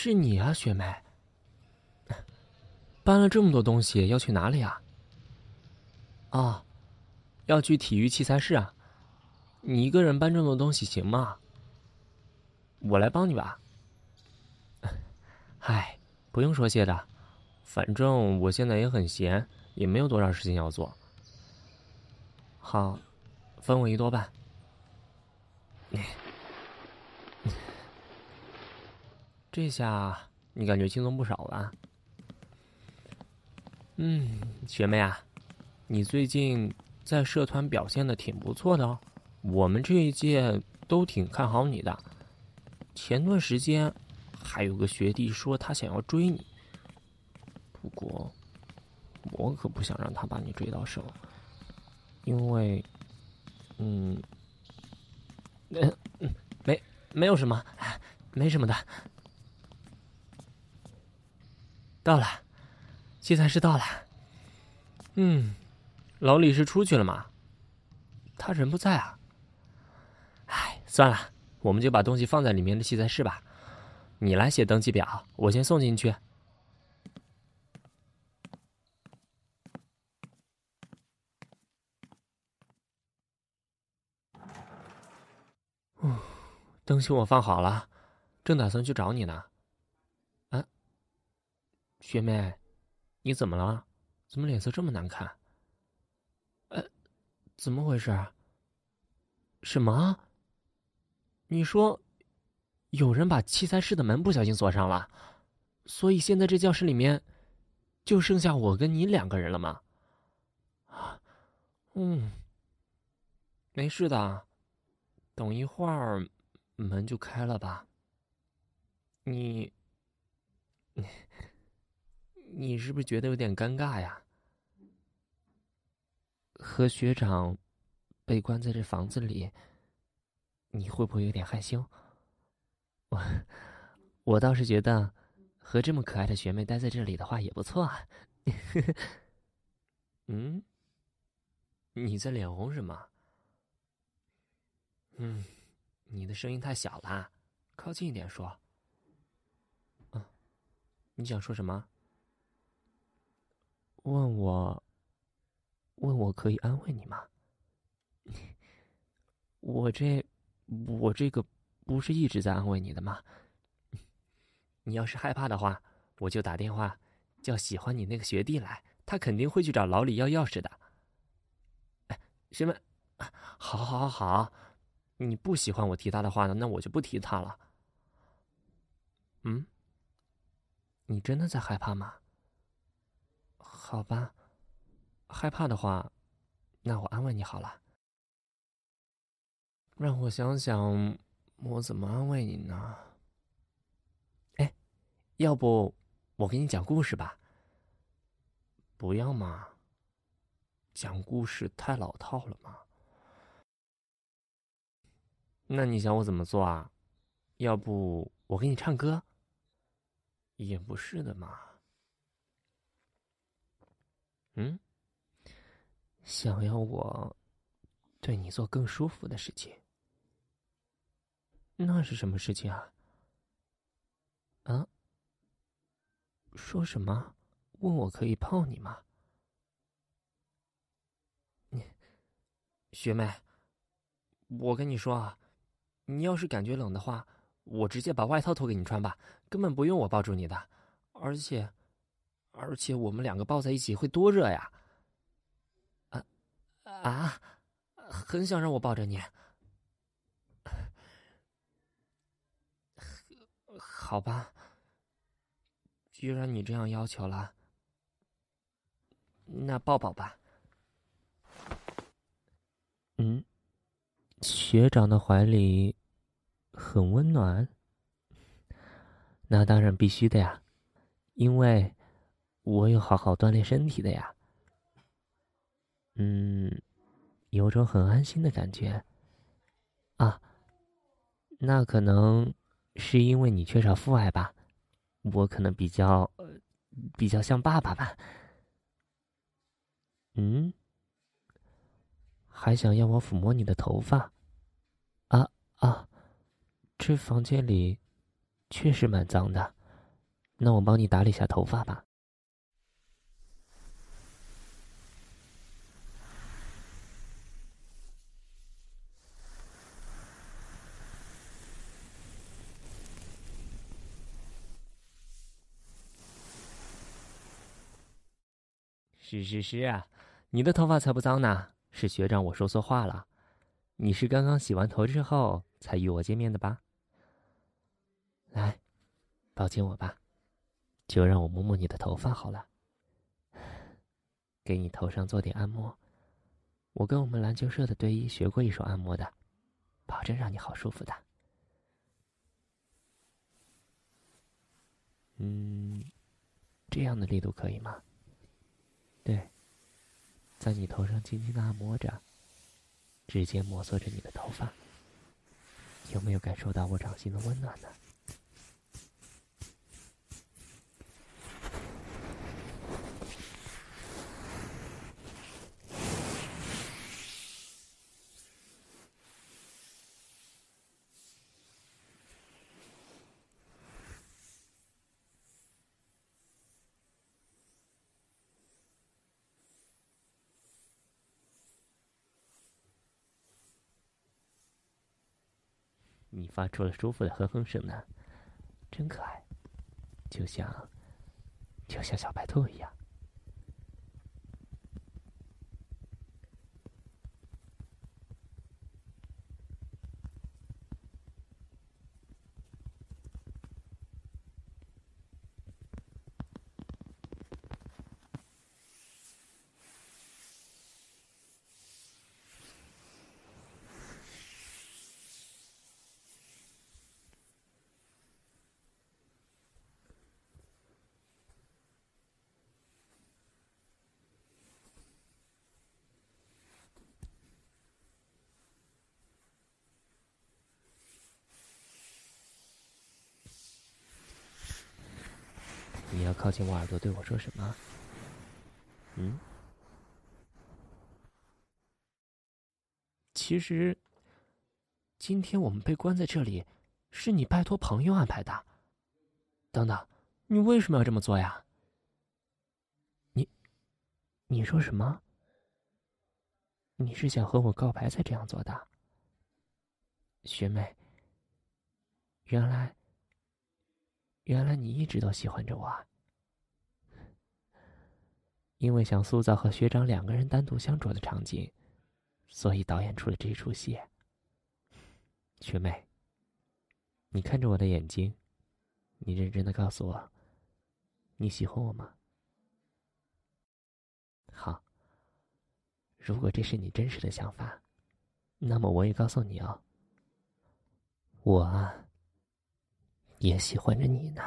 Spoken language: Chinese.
是你啊，雪梅。搬了这么多东西，要去哪里啊？啊，要去体育器材室啊。你一个人搬这么多东西行吗？我来帮你吧。哎，不用说谢的，反正我现在也很闲，也没有多少事情要做。好，分我一多半。这下你感觉轻松不少吧？嗯，学妹啊，你最近在社团表现的挺不错的哦。我们这一届都挺看好你的。前段时间还有个学弟说他想要追你，不过我可不想让他把你追到手，因为，嗯，嗯，没没有什么，没什么的。到了，器材室到了。嗯，老李是出去了吗？他人不在啊。算了，我们就把东西放在里面的器材室吧。你来写登记表，我先送进去。嗯，东西我放好了，正打算去找你呢。学妹，你怎么了？怎么脸色这么难看？呃，怎么回事？什么？你说，有人把器材室的门不小心锁上了，所以现在这教室里面就剩下我跟你两个人了吗？啊，嗯，没事的，等一会儿门就开了吧。你你，你是不是觉得有点尴尬呀？和学长被关在这房子里。你会不会有点害羞？我我倒是觉得，和这么可爱的学妹待在这里的话也不错啊。嗯，你在脸红什么？嗯，你的声音太小了，靠近一点说。嗯，你想说什么？问我，问我可以安慰你吗？我这。我这个不是一直在安慰你的吗？你要是害怕的话，我就打电话叫喜欢你那个学弟来，他肯定会去找老李要钥匙的。哎，学妹，好，好，好，好，你不喜欢我提他的话呢，那我就不提他了。嗯，你真的在害怕吗？好吧，害怕的话，那我安慰你好了。让我想想，我怎么安慰你呢？哎，要不我给你讲故事吧？不要嘛，讲故事太老套了嘛。那你想我怎么做啊？要不我给你唱歌？也不是的嘛。嗯，想要我对你做更舒服的事情。那是什么事情啊？啊？说什么？问我可以泡你吗？你，学妹，我跟你说啊，你要是感觉冷的话，我直接把外套脱给你穿吧，根本不用我抱住你的。而且，而且我们两个抱在一起会多热呀！啊啊！很想让我抱着你。好吧，既然你这样要求了，那抱抱吧。嗯，学长的怀里很温暖，那当然必须的呀，因为我有好好锻炼身体的呀。嗯，有种很安心的感觉。啊，那可能。是因为你缺少父爱吧？我可能比较，比较像爸爸吧。嗯，还想要我抚摸你的头发？啊啊！这房间里确实蛮脏的，那我帮你打理下头发吧。是是是啊，你的头发才不脏呢，是学长我说错话了。你是刚刚洗完头之后才与我见面的吧？来，抱紧我吧，就让我摸摸你的头发好了。给你头上做点按摩，我跟我们篮球社的队医学过一手按摩的，保证让你好舒服的。嗯，这样的力度可以吗？在你头上轻轻的按摩着，指尖摩挲着你的头发，有没有感受到我掌心的温暖呢？你发出了舒服的哼哼声呢，真可爱，就像，就像小白兔一样。你要靠近我耳朵对我说什么？嗯？其实，今天我们被关在这里，是你拜托朋友安排的。等等，你为什么要这么做呀？你，你说什么？你是想和我告白才这样做的？学妹，原来。原来你一直都喜欢着我啊，因为想塑造和学长两个人单独相处的场景，所以导演出了这出戏。学妹，你看着我的眼睛，你认真的告诉我，你喜欢我吗？好，如果这是你真实的想法，那么我也告诉你哦，我啊。也喜欢着你呢。